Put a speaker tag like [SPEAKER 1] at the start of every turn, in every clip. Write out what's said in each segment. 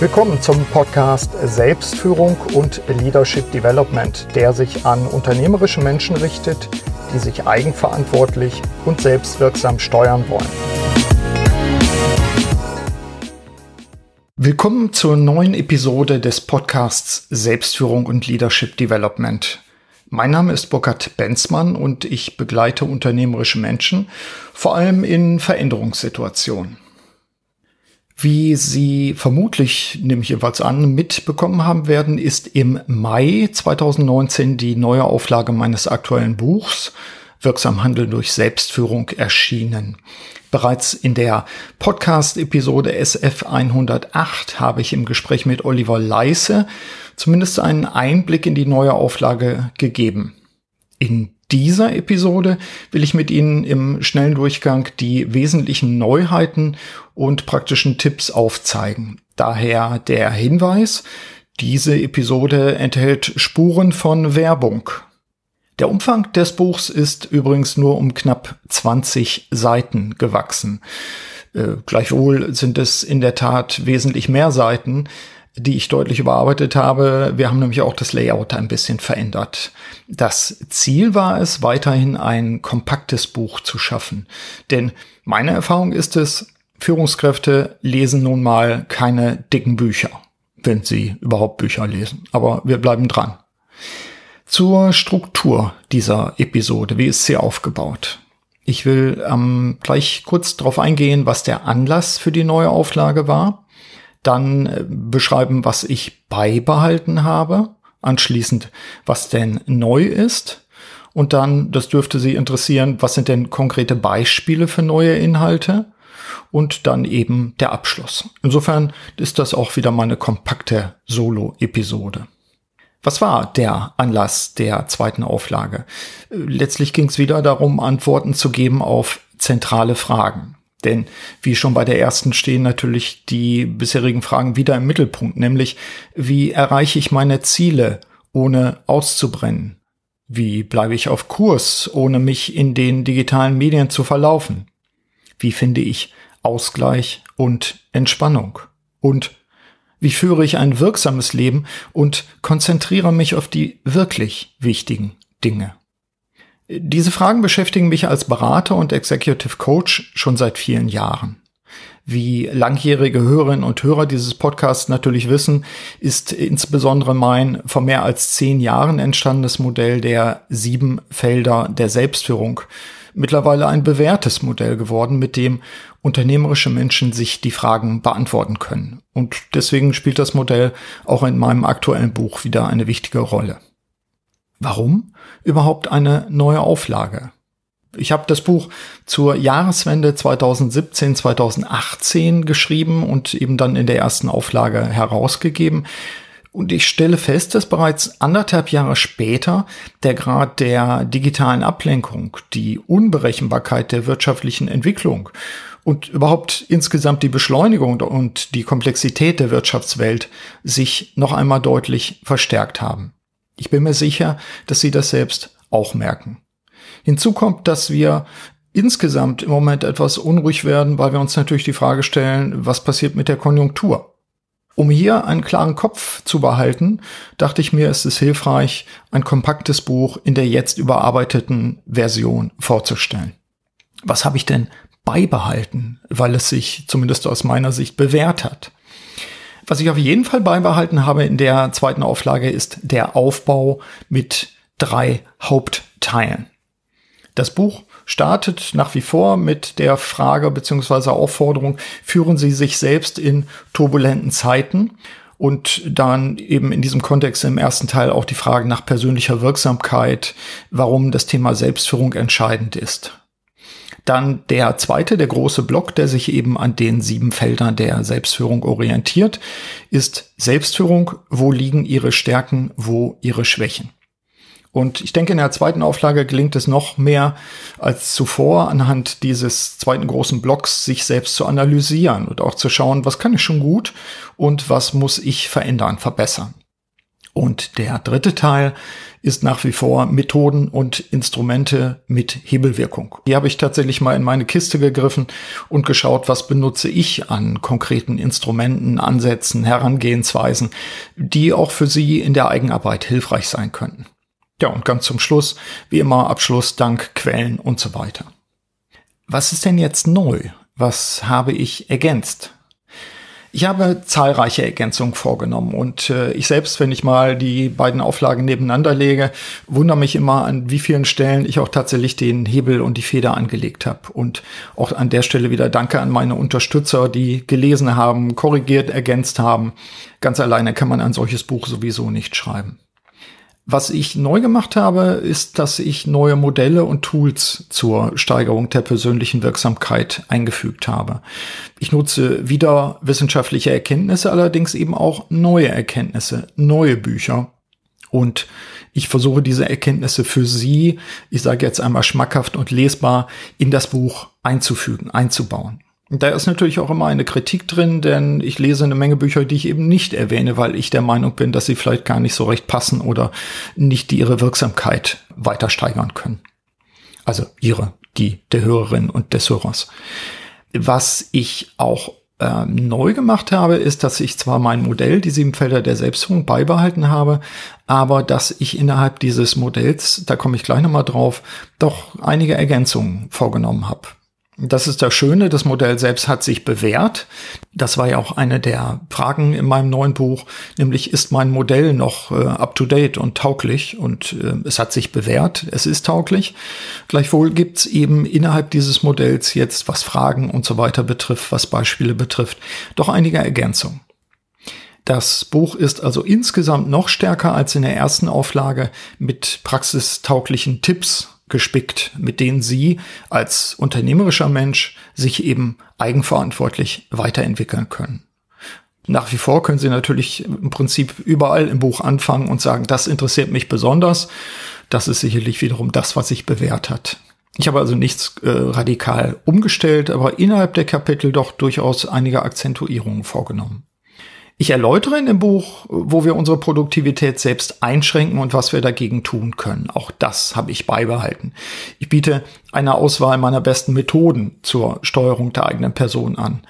[SPEAKER 1] Willkommen zum Podcast Selbstführung und Leadership Development, der sich an unternehmerische Menschen richtet, die sich eigenverantwortlich und selbstwirksam steuern wollen. Willkommen zur neuen Episode des Podcasts Selbstführung und Leadership Development. Mein Name ist Burkhard Benzmann und ich begleite unternehmerische Menschen, vor allem in Veränderungssituationen. Wie Sie vermutlich, nehme ich jeweils an, mitbekommen haben werden, ist im Mai 2019 die neue Auflage meines aktuellen Buchs Wirksam Handeln durch Selbstführung erschienen. Bereits in der Podcast-Episode SF 108 habe ich im Gespräch mit Oliver Leisse zumindest einen Einblick in die neue Auflage gegeben. In dieser Episode will ich mit Ihnen im schnellen Durchgang die wesentlichen Neuheiten und praktischen Tipps aufzeigen. Daher der Hinweis, diese Episode enthält Spuren von Werbung. Der Umfang des Buchs ist übrigens nur um knapp 20 Seiten gewachsen. Äh, gleichwohl sind es in der Tat wesentlich mehr Seiten, die ich deutlich überarbeitet habe. Wir haben nämlich auch das Layout ein bisschen verändert. Das Ziel war es, weiterhin ein kompaktes Buch zu schaffen. Denn meine Erfahrung ist es, Führungskräfte lesen nun mal keine dicken Bücher, wenn sie überhaupt Bücher lesen. Aber wir bleiben dran. Zur Struktur dieser Episode. Wie ist sie aufgebaut? Ich will ähm, gleich kurz darauf eingehen, was der Anlass für die neue Auflage war dann äh, beschreiben, was ich beibehalten habe, anschließend, was denn neu ist und dann, das dürfte Sie interessieren, was sind denn konkrete Beispiele für neue Inhalte und dann eben der Abschluss. Insofern ist das auch wieder mal eine kompakte Solo-Episode. Was war der Anlass der zweiten Auflage? Letztlich ging es wieder darum, Antworten zu geben auf zentrale Fragen. Denn wie schon bei der ersten stehen natürlich die bisherigen Fragen wieder im Mittelpunkt, nämlich wie erreiche ich meine Ziele, ohne auszubrennen? Wie bleibe ich auf Kurs, ohne mich in den digitalen Medien zu verlaufen? Wie finde ich Ausgleich und Entspannung? Und wie führe ich ein wirksames Leben und konzentriere mich auf die wirklich wichtigen Dinge? Diese Fragen beschäftigen mich als Berater und Executive Coach schon seit vielen Jahren. Wie langjährige Hörerinnen und Hörer dieses Podcasts natürlich wissen, ist insbesondere mein vor mehr als zehn Jahren entstandenes Modell der sieben Felder der Selbstführung mittlerweile ein bewährtes Modell geworden, mit dem unternehmerische Menschen sich die Fragen beantworten können. Und deswegen spielt das Modell auch in meinem aktuellen Buch wieder eine wichtige Rolle. Warum überhaupt eine neue Auflage? Ich habe das Buch zur Jahreswende 2017-2018 geschrieben und eben dann in der ersten Auflage herausgegeben. Und ich stelle fest, dass bereits anderthalb Jahre später der Grad der digitalen Ablenkung, die Unberechenbarkeit der wirtschaftlichen Entwicklung und überhaupt insgesamt die Beschleunigung und die Komplexität der Wirtschaftswelt sich noch einmal deutlich verstärkt haben. Ich bin mir sicher, dass Sie das selbst auch merken. Hinzu kommt, dass wir insgesamt im Moment etwas unruhig werden, weil wir uns natürlich die Frage stellen, was passiert mit der Konjunktur? Um hier einen klaren Kopf zu behalten, dachte ich mir, es ist hilfreich, ein kompaktes Buch in der jetzt überarbeiteten Version vorzustellen. Was habe ich denn beibehalten, weil es sich zumindest aus meiner Sicht bewährt hat? Was ich auf jeden Fall beibehalten habe in der zweiten Auflage ist der Aufbau mit drei Hauptteilen. Das Buch startet nach wie vor mit der Frage bzw. Aufforderung, führen Sie sich selbst in turbulenten Zeiten und dann eben in diesem Kontext im ersten Teil auch die Frage nach persönlicher Wirksamkeit, warum das Thema Selbstführung entscheidend ist. Dann der zweite, der große Block, der sich eben an den sieben Feldern der Selbstführung orientiert, ist Selbstführung. Wo liegen Ihre Stärken, wo Ihre Schwächen? Und ich denke, in der zweiten Auflage gelingt es noch mehr als zuvor, anhand dieses zweiten großen Blocks sich selbst zu analysieren und auch zu schauen, was kann ich schon gut und was muss ich verändern, verbessern. Und der dritte Teil ist nach wie vor Methoden und Instrumente mit Hebelwirkung. Hier habe ich tatsächlich mal in meine Kiste gegriffen und geschaut, was benutze ich an konkreten Instrumenten, Ansätzen, Herangehensweisen, die auch für Sie in der Eigenarbeit hilfreich sein könnten. Ja, und ganz zum Schluss, wie immer, Abschluss, Dank, Quellen und so weiter. Was ist denn jetzt neu? Was habe ich ergänzt? Ich habe zahlreiche Ergänzungen vorgenommen und äh, ich selbst, wenn ich mal die beiden Auflagen nebeneinander lege, wundere mich immer, an wie vielen Stellen ich auch tatsächlich den Hebel und die Feder angelegt habe. Und auch an der Stelle wieder Danke an meine Unterstützer, die gelesen haben, korrigiert, ergänzt haben. Ganz alleine kann man ein solches Buch sowieso nicht schreiben. Was ich neu gemacht habe, ist, dass ich neue Modelle und Tools zur Steigerung der persönlichen Wirksamkeit eingefügt habe. Ich nutze wieder wissenschaftliche Erkenntnisse, allerdings eben auch neue Erkenntnisse, neue Bücher. Und ich versuche diese Erkenntnisse für Sie, ich sage jetzt einmal schmackhaft und lesbar, in das Buch einzufügen, einzubauen. Da ist natürlich auch immer eine Kritik drin, denn ich lese eine Menge Bücher, die ich eben nicht erwähne, weil ich der Meinung bin, dass sie vielleicht gar nicht so recht passen oder nicht ihre Wirksamkeit weiter steigern können. Also ihre, die der Hörerin und des Hörers. Was ich auch äh, neu gemacht habe, ist, dass ich zwar mein Modell, die sieben Felder der Selbstführung, beibehalten habe, aber dass ich innerhalb dieses Modells, da komme ich gleich nochmal drauf, doch einige Ergänzungen vorgenommen habe. Das ist das Schöne, das Modell selbst hat sich bewährt. Das war ja auch eine der Fragen in meinem neuen Buch, nämlich ist mein Modell noch äh, up-to-date und tauglich? Und äh, es hat sich bewährt, es ist tauglich. Gleichwohl gibt's eben innerhalb dieses Modells jetzt, was Fragen und so weiter betrifft, was Beispiele betrifft, doch einige Ergänzungen. Das Buch ist also insgesamt noch stärker als in der ersten Auflage mit praxistauglichen Tipps gespickt, mit denen Sie als unternehmerischer Mensch sich eben eigenverantwortlich weiterentwickeln können. Nach wie vor können Sie natürlich im Prinzip überall im Buch anfangen und sagen, das interessiert mich besonders. Das ist sicherlich wiederum das, was sich bewährt hat. Ich habe also nichts äh, radikal umgestellt, aber innerhalb der Kapitel doch durchaus einige Akzentuierungen vorgenommen. Ich erläutere in dem Buch, wo wir unsere Produktivität selbst einschränken und was wir dagegen tun können. Auch das habe ich beibehalten. Ich biete eine Auswahl meiner besten Methoden zur Steuerung der eigenen Person an.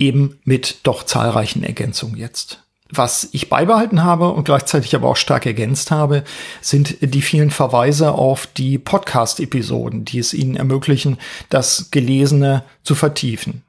[SPEAKER 1] Eben mit doch zahlreichen Ergänzungen jetzt. Was ich beibehalten habe und gleichzeitig aber auch stark ergänzt habe, sind die vielen Verweise auf die Podcast-Episoden, die es Ihnen ermöglichen, das Gelesene zu vertiefen.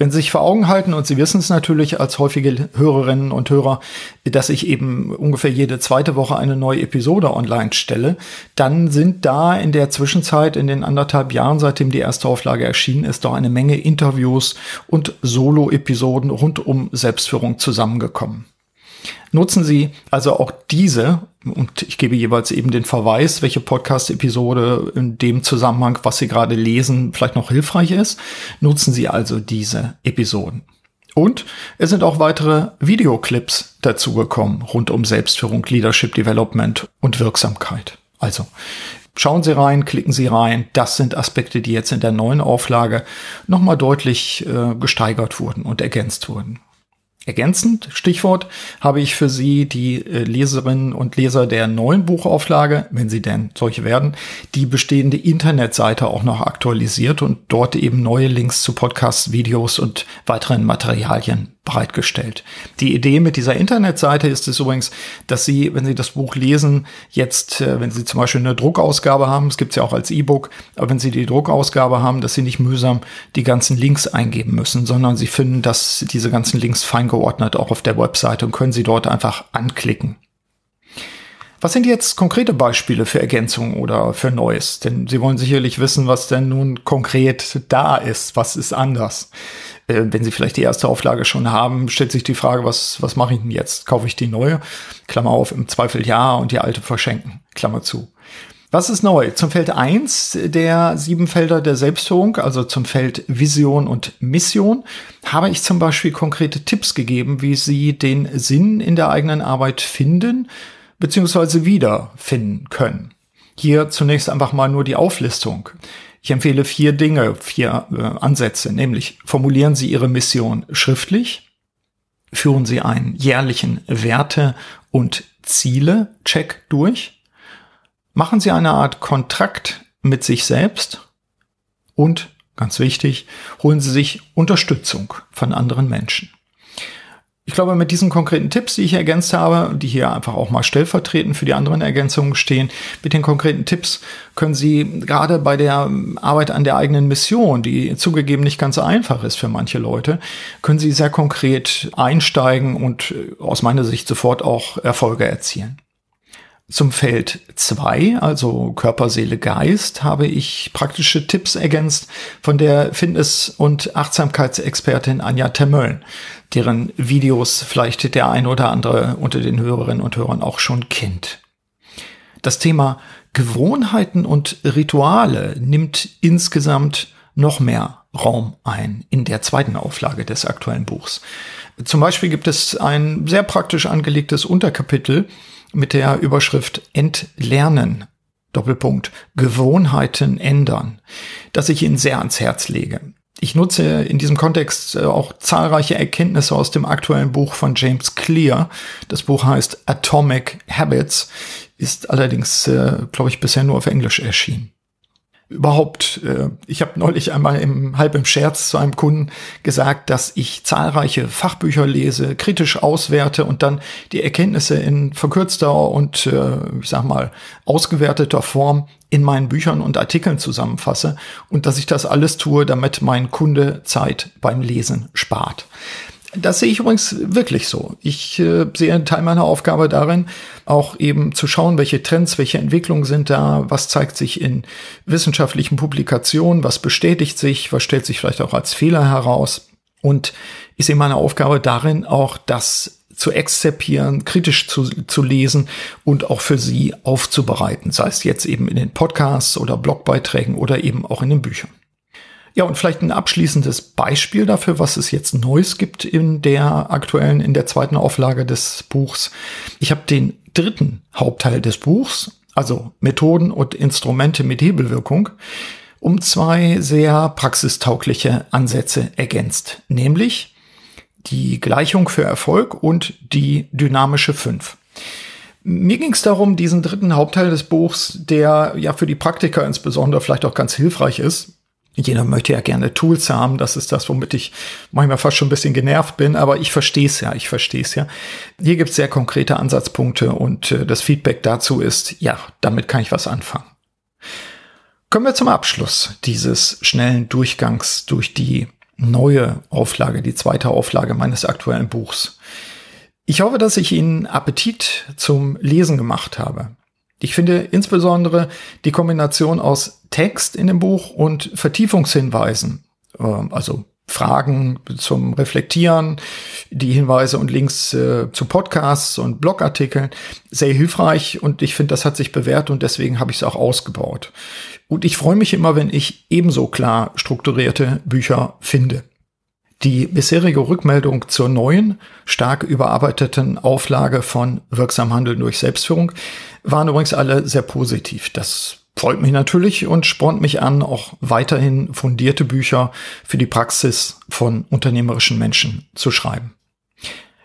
[SPEAKER 1] Wenn Sie sich vor Augen halten, und Sie wissen es natürlich als häufige Hörerinnen und Hörer, dass ich eben ungefähr jede zweite Woche eine neue Episode online stelle, dann sind da in der Zwischenzeit, in den anderthalb Jahren, seitdem die erste Auflage erschienen ist, doch eine Menge Interviews und Solo-Episoden rund um Selbstführung zusammengekommen. Nutzen Sie also auch diese und ich gebe jeweils eben den Verweis, welche Podcast-Episode in dem Zusammenhang, was Sie gerade lesen, vielleicht noch hilfreich ist. Nutzen Sie also diese Episoden. Und es sind auch weitere Videoclips dazugekommen rund um Selbstführung, Leadership Development und Wirksamkeit. Also schauen Sie rein, klicken Sie rein. Das sind Aspekte, die jetzt in der neuen Auflage nochmal deutlich äh, gesteigert wurden und ergänzt wurden. Ergänzend, Stichwort, habe ich für Sie die äh, Leserinnen und Leser der neuen Buchauflage, wenn sie denn solche werden, die bestehende Internetseite auch noch aktualisiert und dort eben neue Links zu Podcasts, Videos und weiteren Materialien bereitgestellt. Die Idee mit dieser Internetseite ist es übrigens, dass Sie, wenn Sie das Buch lesen, jetzt, äh, wenn Sie zum Beispiel eine Druckausgabe haben, es gibt es ja auch als E-Book, aber wenn Sie die Druckausgabe haben, dass Sie nicht mühsam die ganzen Links eingeben müssen, sondern Sie finden, dass diese ganzen Links fein geordnet auch auf der Webseite und können Sie dort einfach anklicken. Was sind jetzt konkrete Beispiele für Ergänzungen oder für Neues? Denn Sie wollen sicherlich wissen, was denn nun konkret da ist. Was ist anders? Äh, wenn Sie vielleicht die erste Auflage schon haben, stellt sich die Frage, was, was mache ich denn jetzt? Kaufe ich die neue? Klammer auf, im Zweifel ja und die alte verschenken. Klammer zu. Was ist neu? Zum Feld 1 der sieben Felder der Selbstführung, also zum Feld Vision und Mission, habe ich zum Beispiel konkrete Tipps gegeben, wie Sie den Sinn in der eigenen Arbeit finden beziehungsweise wiederfinden können. Hier zunächst einfach mal nur die Auflistung. Ich empfehle vier Dinge, vier äh, Ansätze, nämlich formulieren Sie Ihre Mission schriftlich, Führen Sie einen jährlichen Werte- und Ziele-Check durch? Machen Sie eine Art Kontrakt mit sich selbst? Und, ganz wichtig, holen Sie sich Unterstützung von anderen Menschen. Ich glaube, mit diesen konkreten Tipps, die ich ergänzt habe, die hier einfach auch mal stellvertretend für die anderen Ergänzungen stehen, mit den konkreten Tipps können Sie gerade bei der Arbeit an der eigenen Mission, die zugegeben nicht ganz einfach ist für manche Leute, können Sie sehr konkret einsteigen und äh, aus meiner Sicht sofort auch Erfolge erzielen. Zum Feld 2, also Körper, Seele, Geist, habe ich praktische Tipps ergänzt von der Fitness- und Achtsamkeitsexpertin Anja Termölln, deren Videos vielleicht der ein oder andere unter den Hörerinnen und Hörern auch schon kennt. Das Thema Gewohnheiten und Rituale nimmt insgesamt noch mehr Raum ein in der zweiten Auflage des aktuellen Buchs. Zum Beispiel gibt es ein sehr praktisch angelegtes Unterkapitel, mit der Überschrift Entlernen. Doppelpunkt Gewohnheiten ändern, das ich Ihnen sehr ans Herz lege. Ich nutze in diesem Kontext äh, auch zahlreiche Erkenntnisse aus dem aktuellen Buch von James Clear. Das Buch heißt Atomic Habits, ist allerdings, äh, glaube ich, bisher nur auf Englisch erschienen überhaupt, äh, ich habe neulich einmal im halb im Scherz zu einem Kunden gesagt, dass ich zahlreiche Fachbücher lese, kritisch auswerte und dann die Erkenntnisse in verkürzter und äh, ich sag mal ausgewerteter Form in meinen Büchern und Artikeln zusammenfasse und dass ich das alles tue, damit mein Kunde Zeit beim Lesen spart. Das sehe ich übrigens wirklich so. Ich äh, sehe einen Teil meiner Aufgabe darin, auch eben zu schauen, welche Trends, welche Entwicklungen sind da, was zeigt sich in wissenschaftlichen Publikationen, was bestätigt sich, was stellt sich vielleicht auch als Fehler heraus. Und ich sehe meine Aufgabe darin, auch das zu exzerpieren, kritisch zu, zu lesen und auch für Sie aufzubereiten, sei es jetzt eben in den Podcasts oder Blogbeiträgen oder eben auch in den Büchern. Ja, und vielleicht ein abschließendes Beispiel dafür, was es jetzt Neues gibt in der aktuellen, in der zweiten Auflage des Buchs. Ich habe den dritten Hauptteil des Buchs, also Methoden und Instrumente mit Hebelwirkung, um zwei sehr praxistaugliche Ansätze ergänzt, nämlich die Gleichung für Erfolg und die dynamische 5. Mir ging es darum, diesen dritten Hauptteil des Buchs, der ja für die Praktiker insbesondere vielleicht auch ganz hilfreich ist, jeder möchte ja gerne Tools haben. Das ist das, womit ich manchmal fast schon ein bisschen genervt bin. Aber ich verstehe es ja, ich verstehe es ja. Hier gibt es sehr konkrete Ansatzpunkte und äh, das Feedback dazu ist, ja, damit kann ich was anfangen. Kommen wir zum Abschluss dieses schnellen Durchgangs durch die neue Auflage, die zweite Auflage meines aktuellen Buchs. Ich hoffe, dass ich Ihnen Appetit zum Lesen gemacht habe. Ich finde insbesondere die Kombination aus Text in dem Buch und Vertiefungshinweisen, ähm, also Fragen zum Reflektieren, die Hinweise und Links äh, zu Podcasts und Blogartikeln sehr hilfreich und ich finde, das hat sich bewährt und deswegen habe ich es auch ausgebaut. Und ich freue mich immer, wenn ich ebenso klar strukturierte Bücher finde. Die bisherige Rückmeldung zur neuen, stark überarbeiteten Auflage von Wirksam Handeln durch Selbstführung waren übrigens alle sehr positiv. Das freut mich natürlich und spornt mich an, auch weiterhin fundierte Bücher für die Praxis von unternehmerischen Menschen zu schreiben.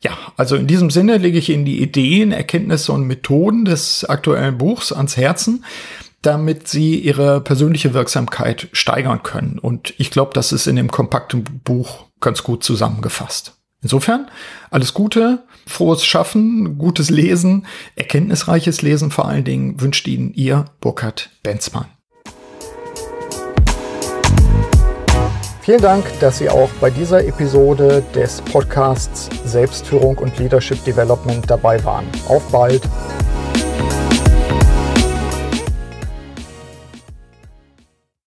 [SPEAKER 1] Ja, also in diesem Sinne lege ich Ihnen die Ideen, Erkenntnisse und Methoden des aktuellen Buchs ans Herzen damit sie ihre persönliche Wirksamkeit steigern können. Und ich glaube, das ist in dem kompakten Buch ganz gut zusammengefasst. Insofern alles Gute, frohes Schaffen, gutes Lesen, erkenntnisreiches Lesen vor allen Dingen wünscht Ihnen Ihr Burkhard Benzmann. Vielen Dank, dass Sie auch bei dieser Episode des Podcasts Selbstführung und Leadership Development dabei waren. Auf bald!